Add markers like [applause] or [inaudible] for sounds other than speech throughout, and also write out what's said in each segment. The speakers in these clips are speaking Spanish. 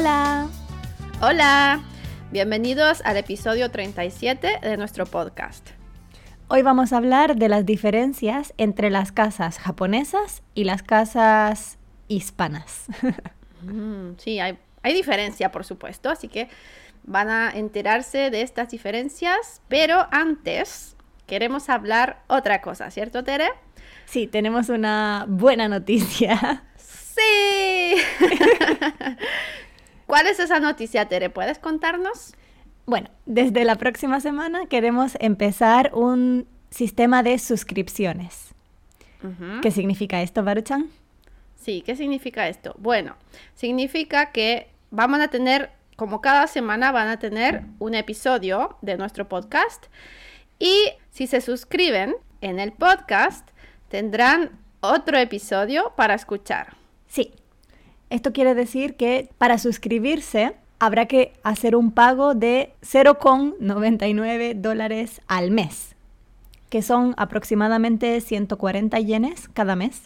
Hola. Hola. Bienvenidos al episodio 37 de nuestro podcast. Hoy vamos a hablar de las diferencias entre las casas japonesas y las casas hispanas. Mm, sí, hay, hay diferencia, por supuesto, así que van a enterarse de estas diferencias, pero antes queremos hablar otra cosa, ¿cierto, Tere? Sí, tenemos una buena noticia. Sí. [laughs] ¿Cuál es esa noticia, Tere? ¿Puedes contarnos? Bueno, desde la próxima semana queremos empezar un sistema de suscripciones. ¿Qué significa esto, Baruchan? Sí, ¿qué significa esto? Bueno, significa que vamos a tener, como cada semana, van a tener un episodio de nuestro podcast y si se suscriben en el podcast, tendrán otro episodio para escuchar. Sí. Esto quiere decir que para suscribirse habrá que hacer un pago de 0,99 dólares al mes, que son aproximadamente 140 yenes cada mes.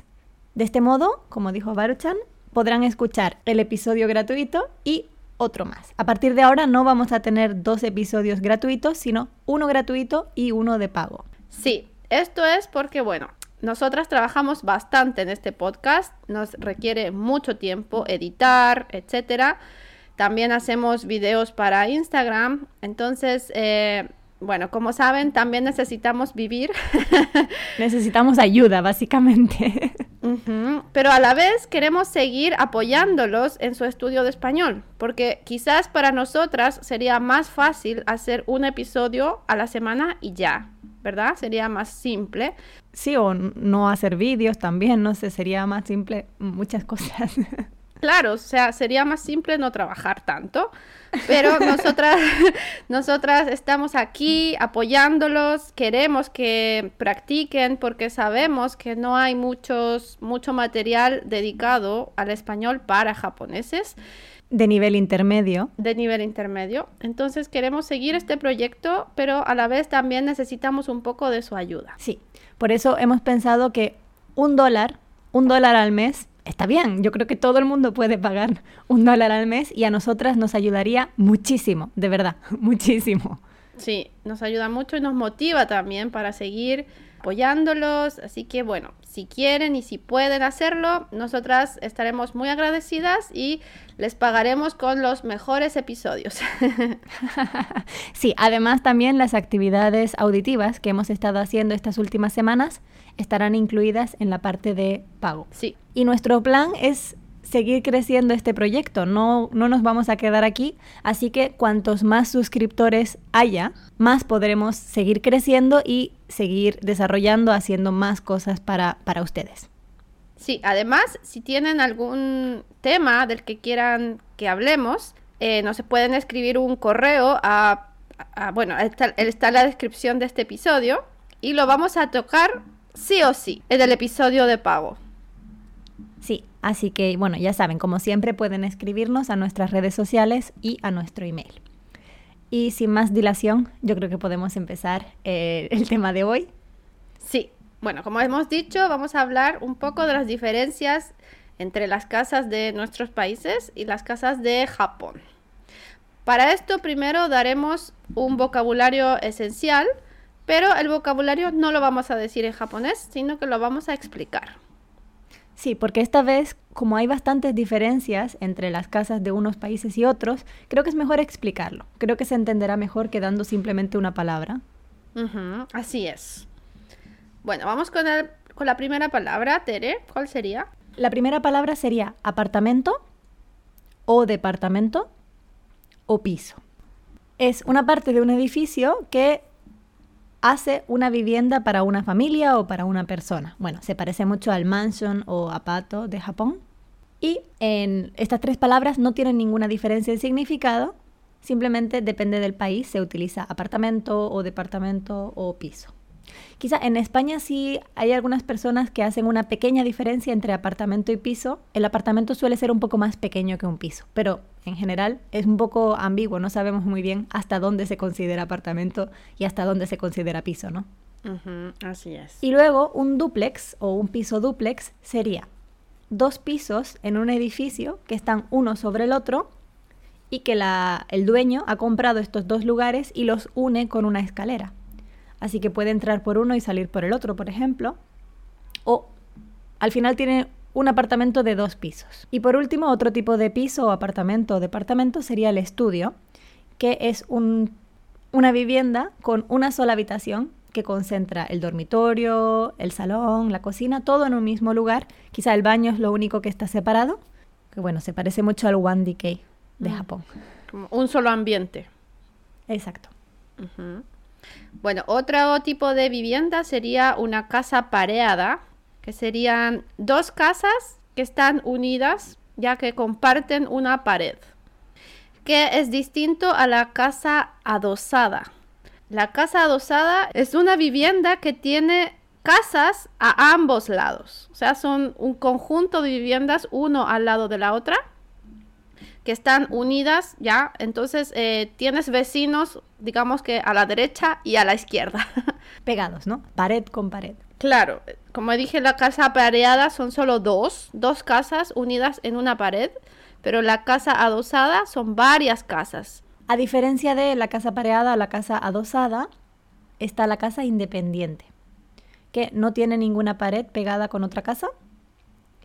De este modo, como dijo Baruchan, podrán escuchar el episodio gratuito y otro más. A partir de ahora no vamos a tener dos episodios gratuitos, sino uno gratuito y uno de pago. Sí, esto es porque, bueno, nosotras trabajamos bastante en este podcast, nos requiere mucho tiempo editar, etcétera. También hacemos videos para Instagram, entonces, eh, bueno, como saben, también necesitamos vivir, [laughs] Necesitamos ayuda, básicamente. [laughs] Pero a la vez queremos seguir apoyándolos en su estudio de español, porque quizás para nosotras sería más fácil hacer un episodio a la semana y ya, ¿verdad? Sería más simple. Sí, o no hacer vídeos también, no sé, sería más simple muchas [laughs] cosas. Claro, o sea, sería más simple no trabajar tanto, pero [laughs] nosotras, [laughs] nosotras estamos aquí apoyándolos, queremos que practiquen porque sabemos que no hay muchos, mucho material dedicado al español para japoneses De nivel intermedio. de nivel intermedio. Entonces queremos seguir este proyecto, pero a la vez también necesitamos un poco de su ayuda. Sí, por eso hemos pensado que un dólar, un dólar al mes, está bien. Yo creo que todo el mundo puede pagar un dólar al mes y a nosotras nos ayudaría muchísimo, de verdad, [laughs] muchísimo. Sí, nos ayuda mucho y nos motiva también para seguir apoyándolos. Así que bueno, si quieren y si pueden hacerlo, nosotras estaremos muy agradecidas y les pagaremos con los mejores episodios. [laughs] Sí, además también las actividades auditivas que hemos estado haciendo estas últimas semanas estarán incluidas en la parte de pago. sí, Y nuestro plan es seguir creciendo este proyecto, no, no nos vamos a quedar aquí, así que cuantos más suscriptores haya, más podremos seguir creciendo y seguir desarrollando, haciendo más cosas para, para ustedes. Sí, además, si tienen algún tema del que quieran que hablemos, eh, nos pueden escribir un correo a, bueno, está, está en la descripción de este episodio y lo vamos a tocar sí o sí en el episodio de pago. Sí, así que bueno, ya saben, como siempre pueden escribirnos a nuestras redes sociales y a nuestro email. Y sin más dilación, yo creo que podemos empezar eh, el tema de hoy. Sí, bueno, como hemos dicho, vamos a hablar un poco de las diferencias entre las casas de nuestros países y las casas de Japón. Para esto primero daremos un vocabulario esencial, pero el vocabulario no lo vamos a decir en japonés, sino que lo vamos a explicar. Sí, porque esta vez, como hay bastantes diferencias entre las casas de unos países y otros, creo que es mejor explicarlo. Creo que se entenderá mejor que dando simplemente una palabra. Ujú, así es. Bueno, vamos con, el- con la primera palabra, Tere. ¿Cuál sería? La primera palabra sería apartamento o departamento o piso. Es una parte de un edificio que hace una vivienda para una familia o para una persona. Bueno, se parece mucho al mansion o apato de Japón. Y en estas tres palabras no tienen ninguna diferencia en significado, simplemente depende del país, se utiliza apartamento o departamento o piso. Quizá en España sí hay algunas personas que hacen una pequeña diferencia entre apartamento y piso. El apartamento suele ser un poco más pequeño que un piso, pero en general es un poco ambiguo, no sabemos muy bien hasta dónde se considera apartamento y hasta dónde se considera piso, ¿no? Así es. Y luego un dúplex o un piso dúplex sería dos pisos en un edificio que están uno sobre el otro y que la- el dueño ha comprado estos dos lugares y los une con una escalera. Así que puede entrar por uno y salir por el otro, por ejemplo. O al final tiene un apartamento de dos pisos. Y por último, otro tipo de piso o apartamento o departamento sería el estudio, que es un- una vivienda con una sola habitación que concentra el dormitorio, el salón, la cocina, todo en un mismo lugar. Quizá el baño es lo único que está separado, que bueno, se parece mucho al 1DK de Mm. Japón. Como un solo ambiente. Exacto. Ujú. Bueno, otro tipo de vivienda sería una casa pareada, que serían dos casas que están unidas ya que comparten una pared, que es distinto a la casa adosada. La casa adosada es una vivienda que tiene casas a ambos lados, o sea, son un conjunto de viviendas uno al lado de la otra que están unidas ya. Entonces eh, tienes vecinos, digamos que a la derecha y a la izquierda. [laughs] Pegados, ¿no? Pared con pared. claro, como dije, la casa pareada son solo dos, dos casas unidas en una pared, pero la casa adosada son varias casas. A diferencia de la casa pareada o la casa adosada, está la casa independiente, que no tiene ninguna pared pegada con otra casa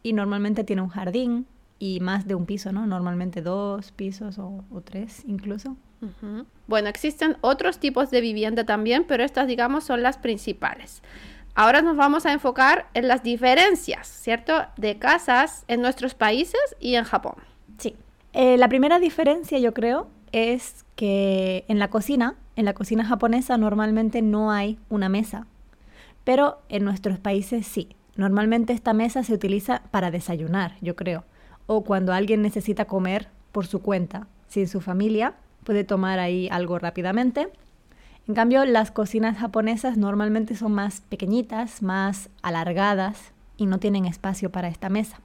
y normalmente tiene un jardín y más de un piso, ¿no? Normalmente dos pisos o, o tres incluso. Bueno, existen otros tipos de vivienda también, pero estas, digamos, son las principales. Ahora nos vamos a enfocar en las diferencias, ¿cierto? De casas en nuestros países y en Japón. Sí. Eh, la primera diferencia, yo creo, es que en la cocina, en la cocina japonesa normalmente no hay una mesa, pero en nuestros países sí. Normalmente esta mesa se utiliza para desayunar, yo creo, o cuando alguien necesita comer por su cuenta, sin su familia, puede tomar ahí algo rápidamente. En cambio, las cocinas japonesas normalmente son más pequeñitas, más alargadas y no tienen espacio para esta mesa.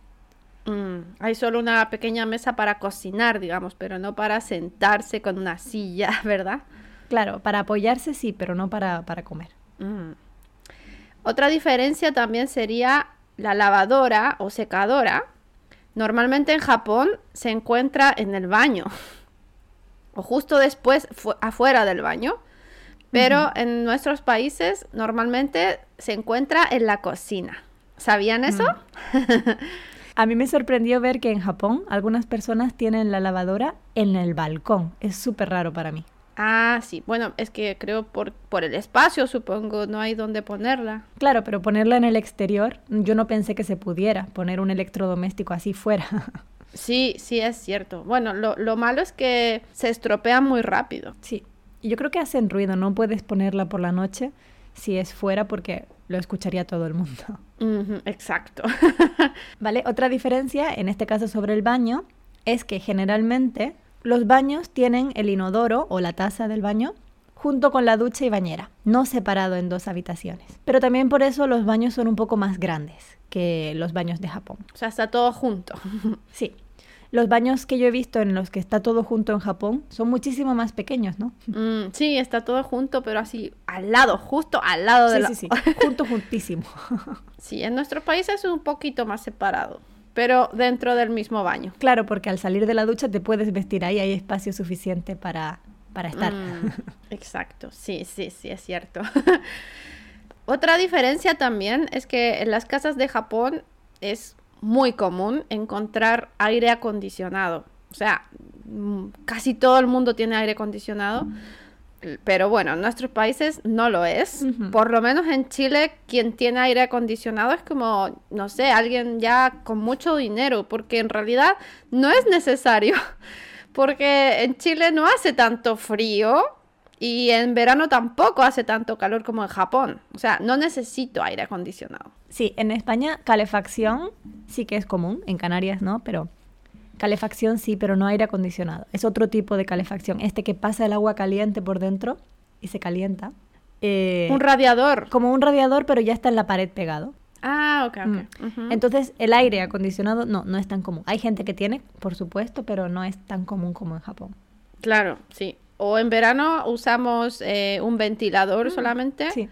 Mm, hay solo una pequeña mesa para cocinar, digamos, pero no para sentarse con una silla, [laughs] ¿verdad? Claro, para apoyarse sí, pero no para, para comer. Mm. Otra diferencia también sería la lavadora o secadora. Normalmente en Japón se encuentra en el baño o justo después fu- afuera del baño, pero en nuestros países normalmente se encuentra en la cocina. ¿Sabían eso? [laughs] A mí me sorprendió ver que en Japón algunas personas tienen la lavadora en el balcón. Es súper raro para mí. Ah, sí. Bueno, es que creo por, por el espacio, supongo, no hay dónde ponerla. Claro, pero ponerla en el exterior, yo no pensé que se pudiera poner un electrodoméstico así fuera. [laughs] Sí, sí, es cierto. Bueno, lo, lo malo es que se estropea muy rápido. sí. Yo creo que hacen ruido, no puedes ponerla por la noche si es fuera porque lo escucharía todo el mundo. [laughs] Exacto. [laughs] ¿Vale? Otra diferencia, en este caso sobre el baño, es que generalmente los baños tienen el inodoro o la taza del baño junto con la ducha y bañera, no separado en dos habitaciones. Pero también por eso los baños son un poco más grandes que los baños de Japón. o sea, está todo junto. [laughs] Sí. Los baños que yo he visto en los que está todo junto en Japón son muchísimo más pequeños, ¿no? Mm, sí, está todo junto, pero así al lado, justo al lado de Sí, la... sí, sí. [laughs] Junto, juntísimo. [laughs] Sí, en nuestro país es un poquito más separado, pero dentro del mismo baño. Claro, porque al salir de la ducha te puedes vestir ahí, hay espacio suficiente para, para estar. Mm, [laughs] exacto, sí, sí, sí, es cierto. [laughs] Otra diferencia también es que en las casas de Japón es muy común encontrar aire acondicionado. O sea, mm, casi todo el mundo tiene aire acondicionado. Pero bueno, en nuestros países no lo es. Por lo menos en Chile, quien tiene aire acondicionado es como, no sé, alguien ya con mucho dinero, porque en realidad no es necesario. [laughs] Porque en Chile no hace tanto frío y en verano tampoco hace tanto calor como en Japón. O sea, no necesito aire acondicionado. Sí, en España calefacción sí que es común, en Canarias no, pero calefacción sí, pero no aire acondicionado. Es otro tipo de calefacción, este que pasa el agua caliente por dentro y se calienta. Eh, Un radiador. como un radiador, pero ya está en la pared pegado. Ah, ok, ok. Mm. Entonces, el aire acondicionado no, no es tan común. Hay gente que tiene, por supuesto, pero no es tan común como en Japón. Claro, sí. O en verano usamos eh, un ventilador solamente. Sí.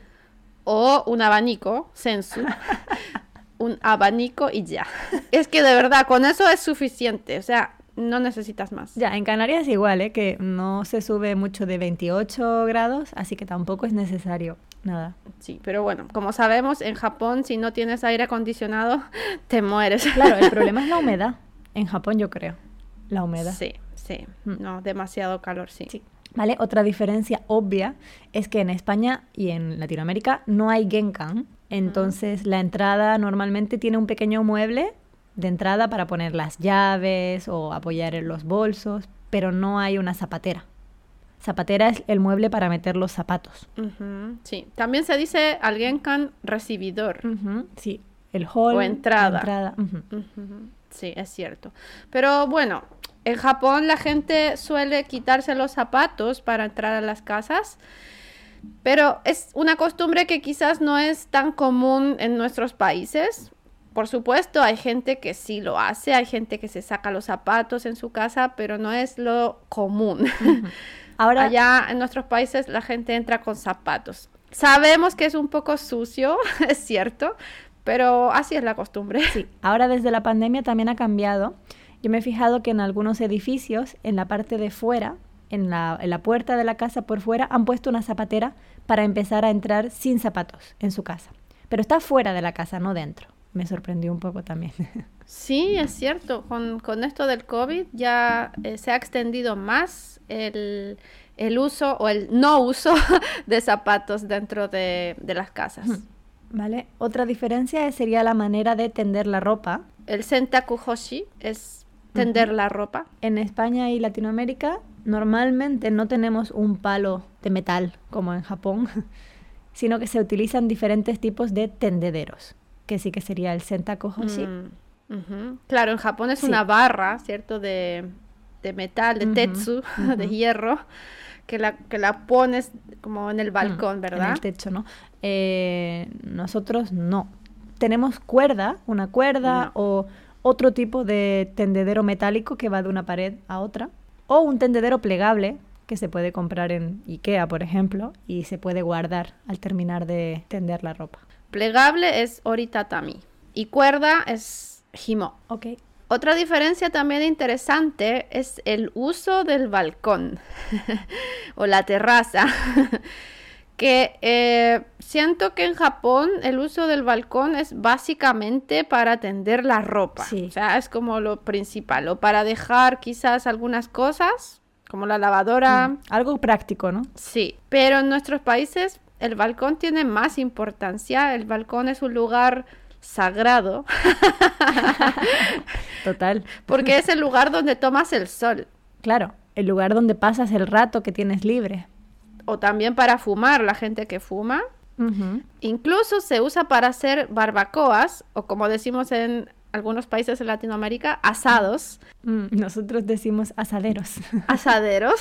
O un abanico, sensu. [laughs] un abanico y ya. [laughs] Es que de verdad, con eso es suficiente. O sea, no necesitas más. Ya, en Canarias igual, ¿eh? que no se sube mucho de 28 grados, así que tampoco es necesario nada. Sí, pero bueno, como sabemos, en Japón si no tienes aire acondicionado, [laughs] te mueres. Claro, el [laughs] problema es la humedad. En Japón yo creo, la humedad. Sí, sí, mm. no, demasiado calor, sí. sí. ¿Vale? Otra diferencia obvia es que en España y en Latinoamérica no hay genkan, entonces la entrada normalmente tiene un pequeño mueble de entrada para poner las llaves o apoyar en los bolsos, pero no hay una zapatera. Zapatera es el mueble para meter los zapatos. Sí, también se dice al genkan recibidor. Sí, el hall. O entrada. Sí, es cierto. Pero bueno, en Japón la gente suele quitarse los zapatos para entrar a las casas, pero es una costumbre que quizás no es tan común en nuestros países. Por supuesto, hay gente que sí lo hace, hay gente que se saca los zapatos en su casa, pero no es lo común. [laughs] Ahora, allá en nuestros países la gente entra con zapatos. Sabemos que es un poco sucio, [laughs] es cierto, pero así es la costumbre. Sí, ahora desde la pandemia también ha cambiado. Yo me he fijado que en algunos edificios, en la parte de fuera, en la, en la, puerta de la casa por fuera, han puesto una zapatera para empezar a entrar sin zapatos en su casa. Pero está fuera de la casa, no dentro. Me sorprendió un poco también. [laughs] Sí, es cierto. Con, con esto del COVID ya eh, se ha extendido más el, el, uso o el no uso [laughs] de zapatos dentro de, de las casas. ¿Vale? Otra diferencia sería la manera de tender la ropa. El sentaku hoshi es tender la ropa. En España y Latinoamérica normalmente no tenemos un palo de metal como en Japón, [laughs] sino que se utilizan diferentes tipos de tendederos, que sí que sería el sentako hoshi. Mm, claro, en Japón es una barra, ¿cierto? De, metal, de tetsu, [laughs] de hierro, que la, que la pones como en el mm, balcón, ¿verdad? En el techo, ¿no? Eh, nosotros no. Tenemos cuerda, una cuerda o otro tipo de tendedero metálico que va de una pared a otra, o un tendedero plegable que se puede comprar en IKEA, por ejemplo, y se puede guardar al terminar de tender la ropa. Plegable es oritatami y cuerda es himo. Ok. Otra diferencia también interesante es el uso del balcón [laughs] o la terraza. [laughs] que eh, siento que en Japón el uso del balcón es básicamente para tender la ropa. O sea, es como lo principal. O para dejar quizás algunas cosas, como la lavadora. Mm, algo práctico, ¿no? Sí, pero en nuestros países el balcón tiene más importancia. El balcón es un lugar sagrado. [laughs] Total. Porque es el lugar donde tomas el sol. Claro, el lugar donde pasas el rato que tienes libre o también para fumar, la gente que fuma. Incluso se usa para hacer barbacoas o como decimos en algunos países de Latinoamérica, asados. Mm, nosotros decimos asaderos. [laughs] Asaderos.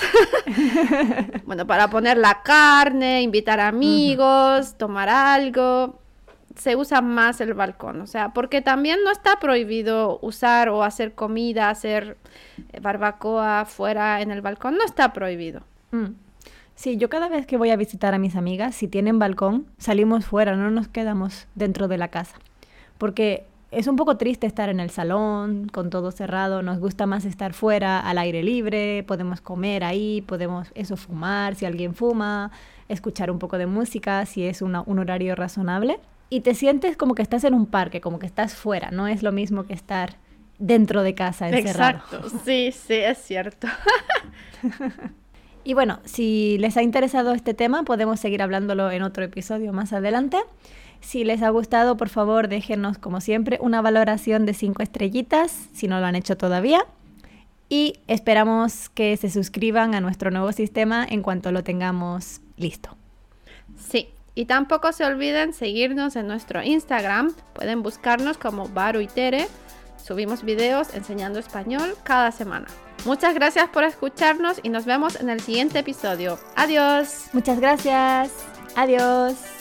[laughs] bueno, para poner la carne, invitar amigos, tomar algo. Se usa más el balcón, o sea, porque también no está prohibido usar o hacer comida, hacer barbacoa fuera en el balcón, no está prohibido. Mm. Sí, yo cada vez que voy a visitar a mis amigas, si tienen balcón, salimos fuera, no nos quedamos dentro de la casa. Porque es un poco triste estar en el salón, con todo cerrado, nos gusta más estar fuera, al aire libre, podemos comer ahí, podemos eso fumar, si alguien fuma, escuchar un poco de música, si es un horario razonable. Y te sientes como que estás en un parque, como que estás fuera, no es lo mismo que estar dentro de casa encerrado. Exacto, sí, sí, es cierto. [laughs] Y bueno, si les ha interesado este tema, podemos seguir hablándolo en otro episodio más adelante. Si les ha gustado, por favor, déjenos, como siempre, una valoración de 5 estrellitas, si no lo han hecho todavía. Y esperamos que se suscriban a nuestro nuevo sistema en cuanto lo tengamos listo. Sí, y tampoco se olviden seguirnos en nuestro Instagram. Pueden buscarnos como Baru y Tere. Subimos videos enseñando español cada semana. Muchas gracias por escucharnos y nos vemos en el siguiente episodio. Adiós. Muchas gracias. Adiós.